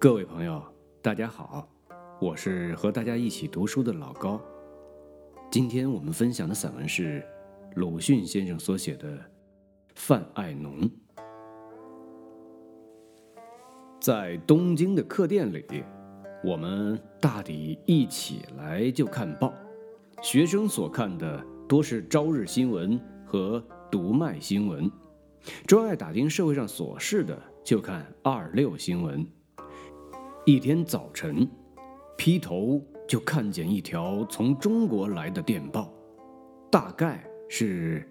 各位朋友，大家好，我是和大家一起读书的老高。今天我们分享的散文是鲁迅先生所写的《范爱农》。在东京的客店里，我们大抵一起来就看报。学生所看的多是朝日新闻和读卖新闻，专爱打听社会上琐事的就看二六新闻。一天早晨，劈头就看见一条从中国来的电报，大概是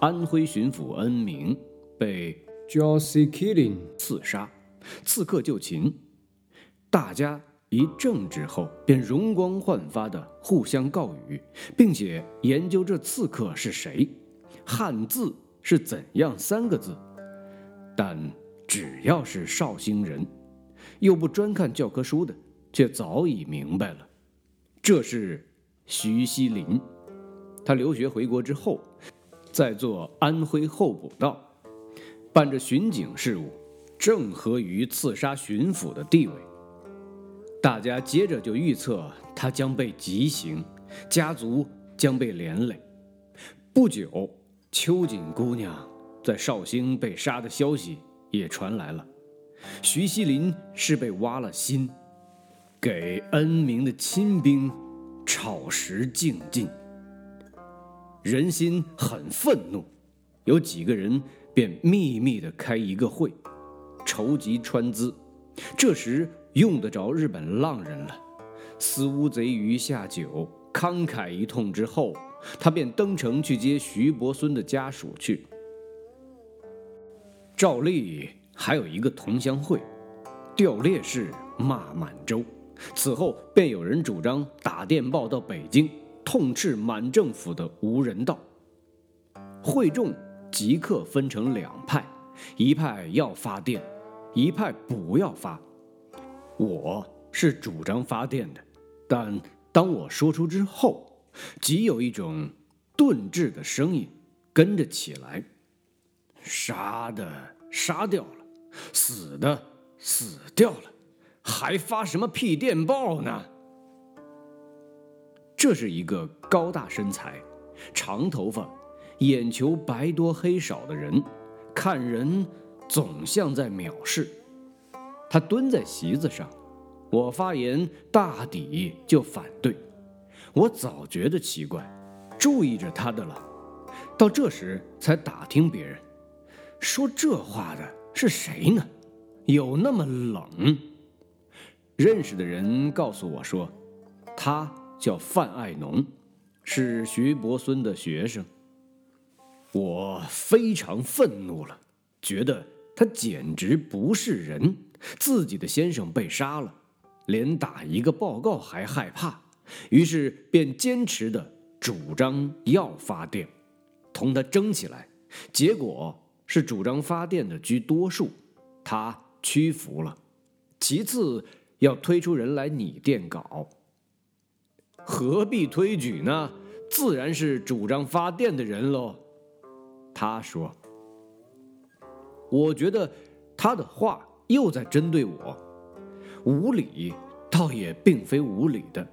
安徽巡抚恩铭被 Josie Killing 刺杀，刺客就擒，大家。一怔之后，便容光焕发的互相告语，并且研究这刺客是谁，汉字是怎样三个字。但只要是绍兴人，又不专看教科书的，却早已明白了，这是徐锡林。他留学回国之后，在做安徽候补道，办着巡警事务，正合于刺杀巡抚的地位。大家接着就预测他将被极刑，家族将被连累。不久，秋瑾姑娘在绍兴被杀的消息也传来了。徐锡林是被挖了心，给恩明的亲兵炒食竞进。人心很愤怒，有几个人便秘密的开一个会，筹集川资。这时。用得着日本浪人了，私乌贼鱼下酒，慷慨一通之后，他便登城去接徐伯孙的家属去。照例还有一个同乡会，调烈士骂满洲。此后便有人主张打电报到北京，痛斥满政府的无人道。会众即刻分成两派，一派要发电，一派不要发。我是主张发电的，但当我说出之后，即有一种顿滞的声音跟着起来：杀的杀掉了，死的死掉了，还发什么屁电报呢？这是一个高大身材、长头发、眼球白多黑少的人，看人总像在藐视。他蹲在席子上，我发言大抵就反对。我早觉得奇怪，注意着他的了，到这时才打听别人，说这话的是谁呢？有那么冷？认识的人告诉我说，他叫范爱农，是徐伯孙的学生。我非常愤怒了，觉得他简直不是人。自己的先生被杀了，连打一个报告还害怕，于是便坚持的主张要发电，同他争起来。结果是主张发电的居多数，他屈服了。其次要推出人来拟电稿，何必推举呢？自然是主张发电的人喽。他说：“我觉得他的话。”又在针对我，无理倒也并非无理的，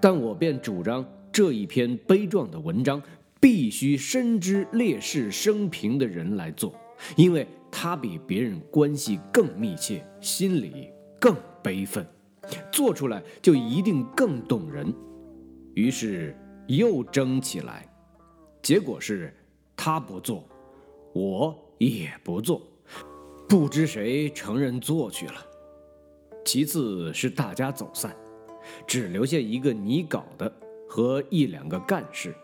但我便主张这一篇悲壮的文章必须深知烈士生平的人来做，因为他比别人关系更密切，心里更悲愤，做出来就一定更动人。于是又争起来，结果是他不做，我也不做。不知谁承认做去了。其次是大家走散，只留下一个拟稿的和一两个干事，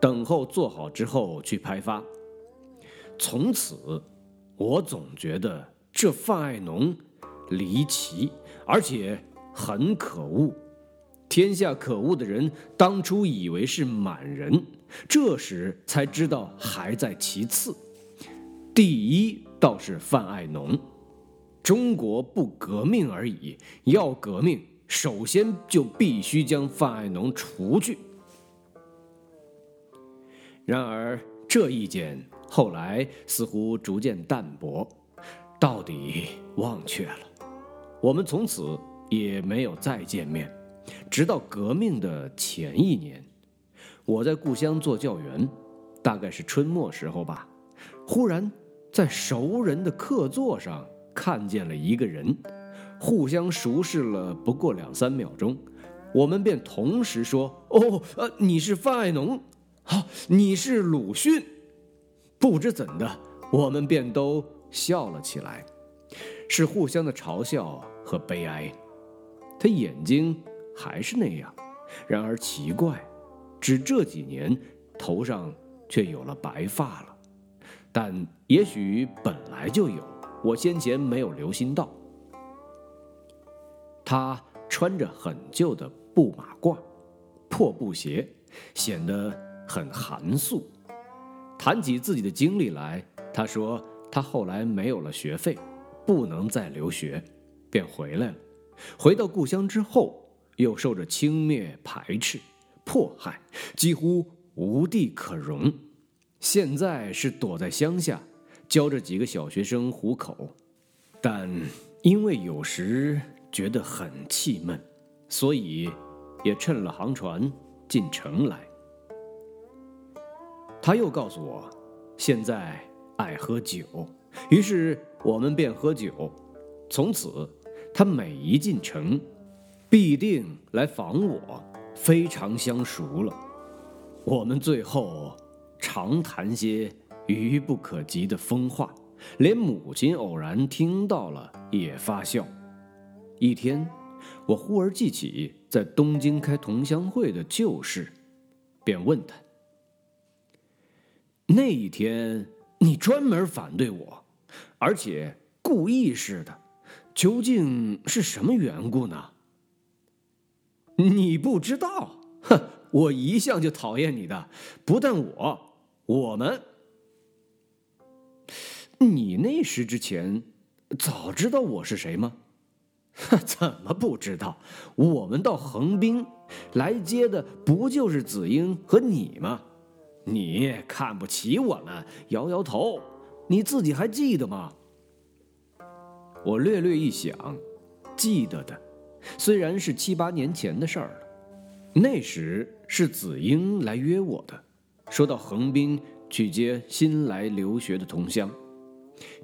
等候做好之后去拍发。从此，我总觉得这范爱农离奇，而且很可恶。天下可恶的人，当初以为是满人，这时才知道还在其次。第一。倒是范爱农，中国不革命而已，要革命，首先就必须将范爱农除去。然而这意见后来似乎逐渐淡薄，到底忘却了。我们从此也没有再见面，直到革命的前一年，我在故乡做教员，大概是春末时候吧，忽然在熟人的客座上看见了一个人，互相熟视了不过两三秒钟，我们便同时说：“哦，呃，你是范爱农，好，你是鲁迅。”不知怎的，我们便都笑了起来。是互相的嘲笑和悲哀。他眼睛还是那样，然而奇怪，只这几年头上却有了白发了。但也许本来就有，我先前没有留心到。他穿着很旧的布马褂、破布鞋，显得很寒素。谈起自己的经历来，他说他后来没有了学费。不能再留学，便回来了。回到故乡之后，又受着轻蔑、排斥、迫害，几乎无地可容。现在是躲在乡下，教着几个小学生糊口。但因为有时觉得很气闷，所以也乘了航船进城来。他又告诉我，现在爱喝酒，于是。我们便喝酒，从此他每一进城，必定来访我，非常相熟了。我们最后常谈些愚不可及的疯话，连母亲偶然听到了也发笑。一天，我忽而记起在东京开同乡会的旧事，便问他：“那一天你专门反对我？”而且故意似的，究竟是什么缘故呢？你不知道？哼，我一向就讨厌你的，不但我，我们。你那时之前早知道我是谁吗？哼 怎么不知道？我们到横滨来接的不就是子英和你吗？你看不起我们，摇摇头。你自己还记得吗？我略略一想，记得的，虽然是七八年前的事儿了。那时是子英来约我的，说到横滨去接新来留学的同乡。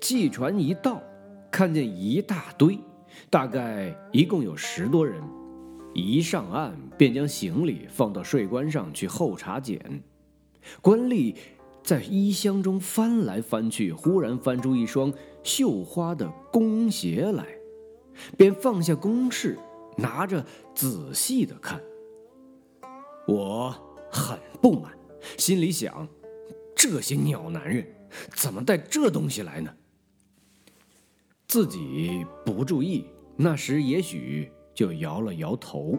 汽船一到，看见一大堆，大概一共有十多人。一上岸，便将行李放到税关上去候查检，官吏。在衣箱中翻来翻去，忽然翻出一双绣花的弓鞋来，便放下公事，拿着仔细的看。我很不满，心里想：这些鸟男人怎么带这东西来呢？自己不注意，那时也许就摇了摇头。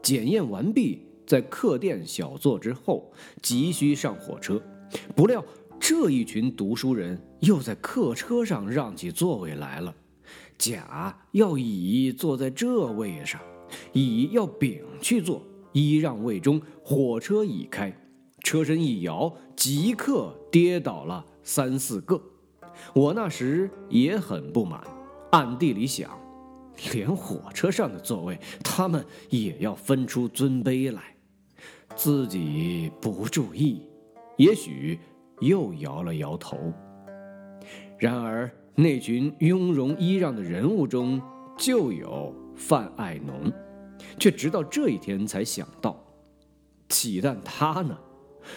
检验完毕，在客店小坐之后，急需上火车。不料这一群读书人又在客车上让起座位来了，甲要乙坐在这位上，乙要丙去坐，揖让位中，火车已开，车身一摇，即刻跌倒了三四个。我那时也很不满，暗地里想，连火车上的座位，他们也要分出尊卑来，自己不注意。也许又摇了摇头。然而那群雍容揖让的人物中就有范爱农，却直到这一天才想到，岂但他呢？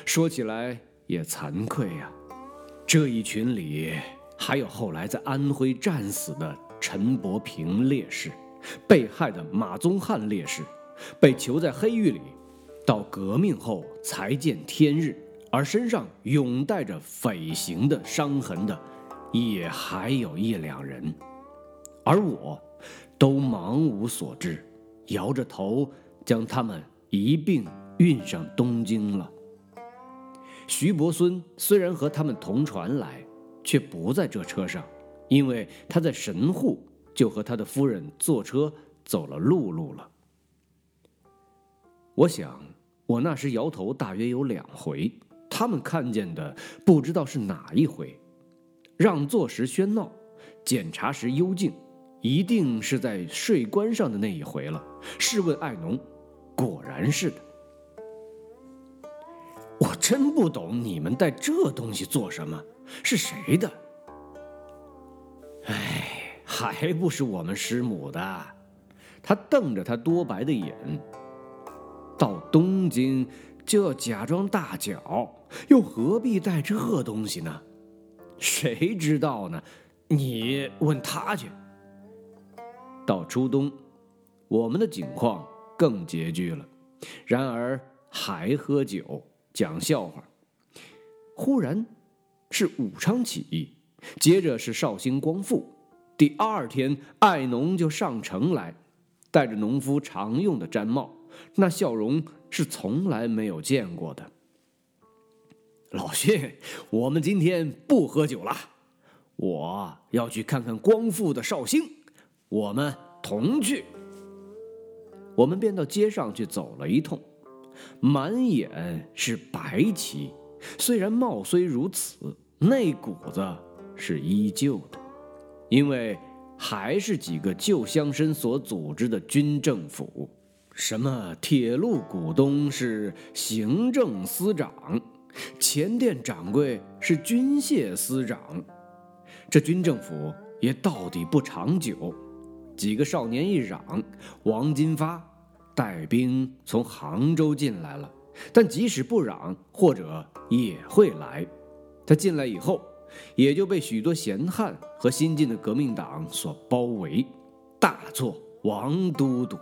说起来也惭愧呀。这一群里还有后来在安徽战死的陈伯平烈士，被害的马宗翰烈士，被囚在黑狱里，到革命后才见天日。而身上永带着匪刑的伤痕的，也还有一两人，而我，都茫无所知，摇着头将他们一并运上东京了。徐伯孙虽然和他们同船来，却不在这车上，因为他在神户就和他的夫人坐车走了陆路了。我想，我那时摇头大约有两回。他们看见的不知道是哪一回，让座时喧闹，检查时幽静，一定是在税关上的那一回了。试问爱农，果然是的。我真不懂你们带这东西做什么？是谁的？哎，还不是我们师母的。他瞪着他多白的眼。东京就要假装大脚，又何必带这东西呢？谁知道呢？你问他去。到初冬，我们的境况更拮据了，然而还喝酒。讲笑话。忽然，是武昌起义，接着是绍兴光复。第二天，爱农就上城来，戴着农夫常用的毡帽，那笑容是从来没有见过的。老薛，我们今天不喝酒了，我要去看看光复的绍兴，我们同去。我们便到街上去走了一通。满眼是白旗，虽然貌虽如此，那股子是依旧的，因为还是几个旧乡绅所组织的军政府。什么铁路股东是行政司长，前店掌柜是军械司长，这军政府也到底不长久。几个少年一嚷，王金发。带兵从杭州进来了，但即使不嚷，或者也会来。他进来以后，也就被许多闲汉和新进的革命党所包围。大作王都督，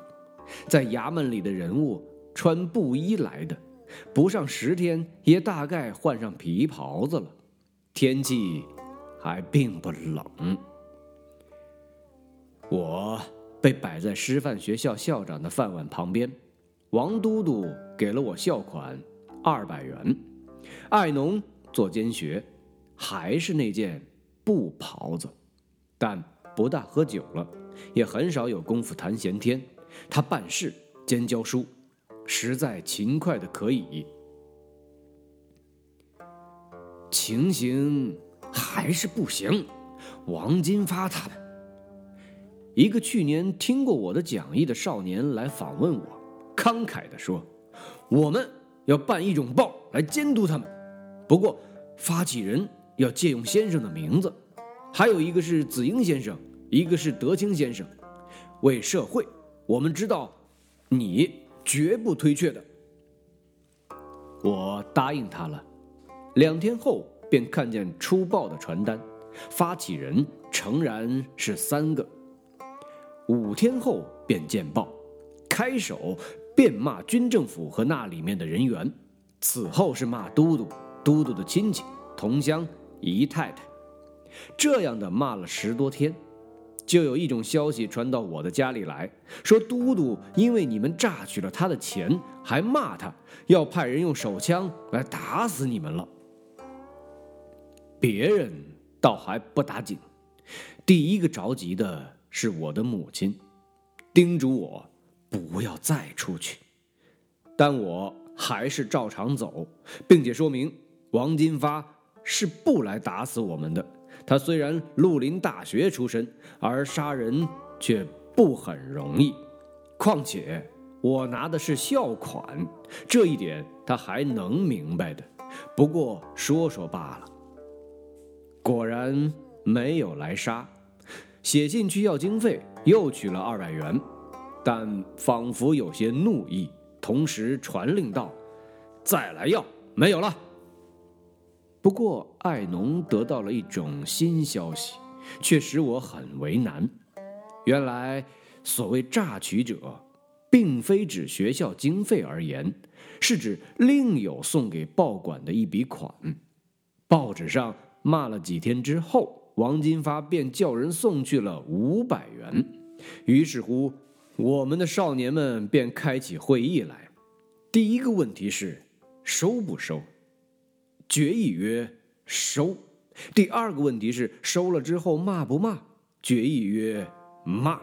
在衙门里的人物穿布衣来的，不上十天也大概换上皮袍子了。天气还并不冷，我。被摆在师范学校校长的饭碗旁边，王都督给了我校款二百元。爱农做监学，还是那件布袍子，但不大喝酒了，也很少有功夫谈闲天。他办事兼教书，实在勤快的可以。情形还是不行，王金发他们。一个去年听过我的讲义的少年来访问我，慷慨地说：“我们要办一种报来监督他们，不过发起人要借用先生的名字，还有一个是子英先生，一个是德清先生。为社会，我们知道你绝不推却的。”我答应他了。两天后便看见出报的传单，发起人诚然是三个。五天后便见报，开首便骂军政府和那里面的人员，此后是骂都督、都督的亲戚、同乡、姨太太，这样的骂了十多天，就有一种消息传到我的家里来说，都督因为你们榨取了他的钱，还骂他，要派人用手枪来打死你们了。别人倒还不打紧，第一个着急的。是我的母亲，叮嘱我不要再出去，但我还是照常走，并且说明王金发是不来打死我们的。他虽然绿林大学出身，而杀人却不很容易。况且我拿的是校款，这一点他还能明白的。不过说说罢了。果然没有来杀。写信去要经费，又取了二百元，但仿佛有些怒意，同时传令道：“再来要，没有了。”不过爱农得到了一种新消息，却使我很为难。原来所谓榨取者，并非指学校经费而言，是指另有送给报馆的一笔款。报纸上骂了几天之后。王金发便叫人送去了五百元，于是乎，我们的少年们便开起会议来。第一个问题是收不收？决议曰收。第二个问题是收了之后骂不骂？决议曰骂。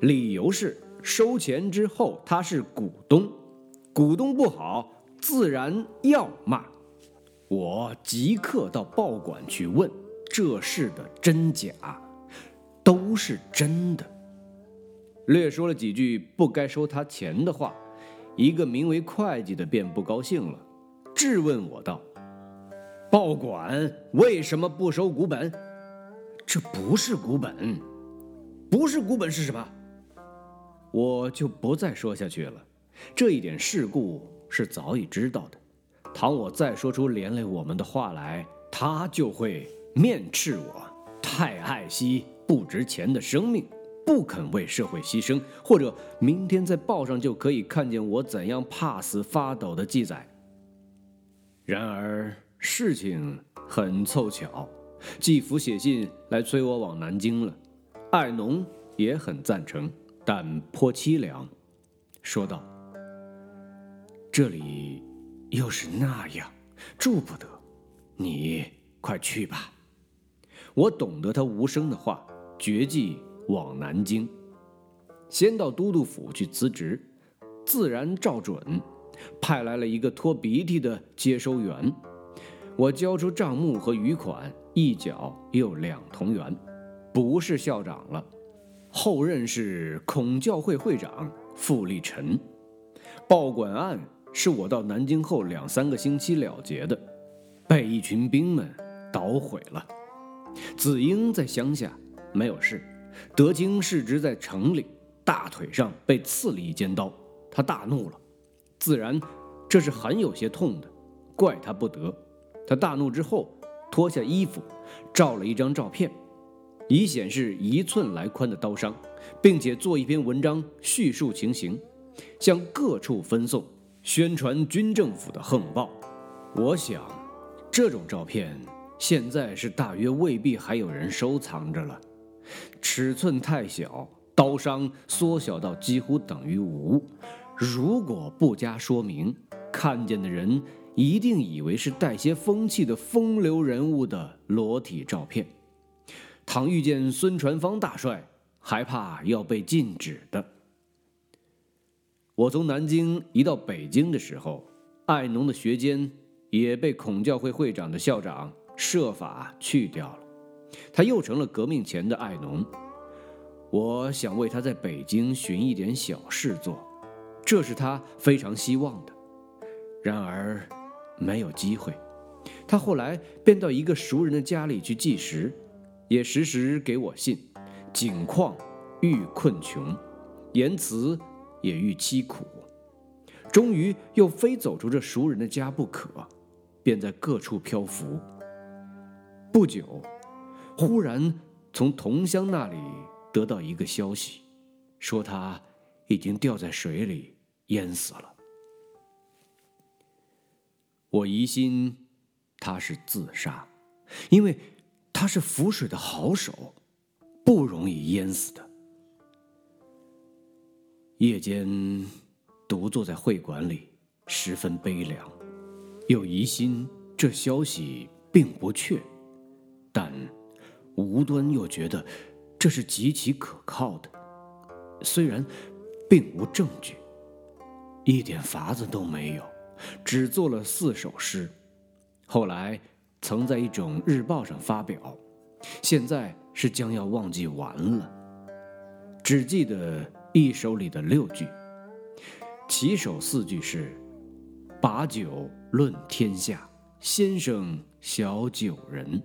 理由是收钱之后他是股东，股东不好，自然要骂。我即刻到报馆去问。这事的真假，都是真的。略说了几句不该收他钱的话，一个名为会计的便不高兴了，质问我道：“报馆为什么不收股本？这不是股本，不是股本是什么？”我就不再说下去了。这一点事故是早已知道的。倘我再说出连累我们的话来，他就会面斥我太爱惜不值钱的生命，不肯为社会牺牲，或者明天在报上就可以看见我怎样怕死发抖的记载。然而事情很凑巧，季福写信来催我往南京了，艾农也很赞成，但颇凄凉，说道：“这里。”又是那样，住不得，你快去吧。我懂得他无声的话，决计往南京，先到都督府去辞职，自然照准，派来了一个拖鼻涕的接收员。我交出账目和余款，一缴又两同元，不是校长了，后任是孔教会会长傅立臣，报馆案。是我到南京后两三个星期了结的，被一群兵们捣毁了。子英在乡下没有事，德清世侄在城里，大腿上被刺了一尖刀，他大怒了，自然这是很有些痛的，怪他不得。他大怒之后，脱下衣服，照了一张照片，以显示一寸来宽的刀伤，并且做一篇文章叙述情形，向各处分送。宣传军政府的横暴，我想，这种照片现在是大约未必还有人收藏着了。尺寸太小，刀伤缩小到几乎等于无。如果不加说明，看见的人一定以为是带些风气的风流人物的裸体照片。倘遇见孙传芳大帅，还怕要被禁止的。我从南京移到北京的时候，爱农的学监也被孔教会会长的校长设法去掉了，他又成了革命前的爱农。我想为他在北京寻一点小事做，这是他非常希望的。然而，没有机会。他后来便到一个熟人的家里去计时，也时时给我信，景况愈困穷，言辞。也愈凄苦，终于又非走出这熟人的家不可，便在各处漂浮。不久，忽然从同乡那里得到一个消息，说他已经掉在水里淹死了。我疑心他是自杀，因为他是浮水的好手，不容易淹死的。夜间，独坐在会馆里，十分悲凉，又疑心这消息并不确，但无端又觉得这是极其可靠的。虽然并无证据，一点法子都没有，只做了四首诗，后来曾在一种日报上发表，现在是将要忘记完了，只记得。一首里的六句，起首四句是：“把酒论天下，先生小酒人。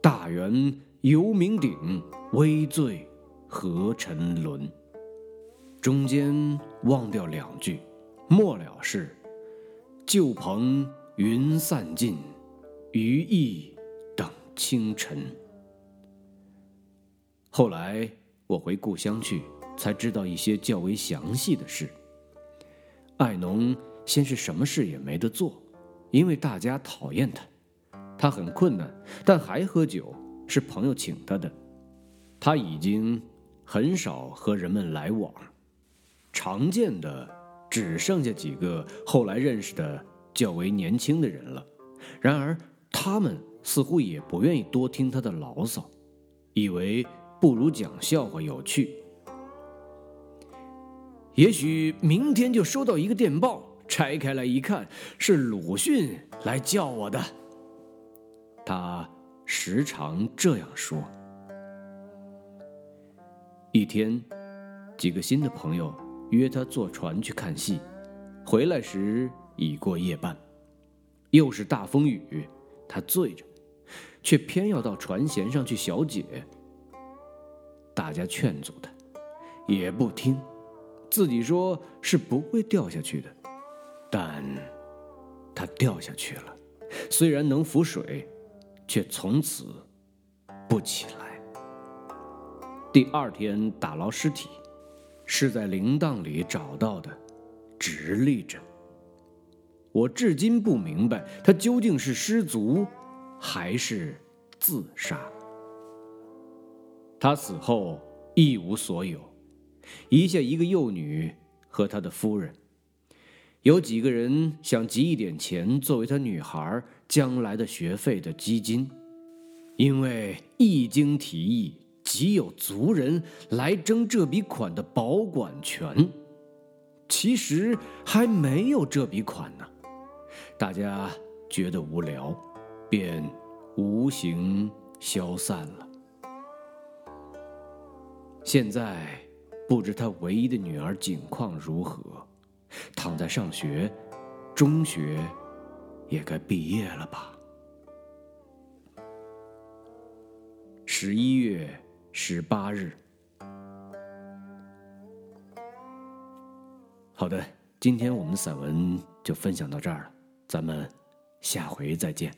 大圆游名鼎，微醉何沉沦。”中间忘掉两句，末了是：“旧朋云散尽，余意等清晨。”后来我回故乡去。才知道一些较为详细的事。艾农先是什么事也没得做，因为大家讨厌他，他很困难，但还喝酒，是朋友请他的。他已经很少和人们来往，常见的只剩下几个后来认识的较为年轻的人了。然而他们似乎也不愿意多听他的牢骚，以为不如讲笑话有趣。也许明天就收到一个电报，拆开来一看，是鲁迅来叫我的。他时常这样说。一天，几个新的朋友约他坐船去看戏，回来时已过夜半，又是大风雨，他醉着，却偏要到船舷上去小解。大家劝阻他，也不听，自己说是不会掉下去的，但他掉下去了，虽然能浮水，却从此不起来。第二天打捞尸体，是在铃铛里找到的，直立着。我至今不明白他究竟是失足，还是自杀。他死后一无所有，遗下一个幼女和他的夫人。有几个人想集一点钱作为他女孩将来的学费的基金，因为一经提议。即有族人来争这笔款的保管权，其实还没有这笔款呢。大家觉得无聊，便无形消散了。现在不知他唯一的女儿景况如何，躺在上学，中学也该毕业了吧？十一月。十八日，好的，今天我们散文就分享到这儿了，咱们下回再见。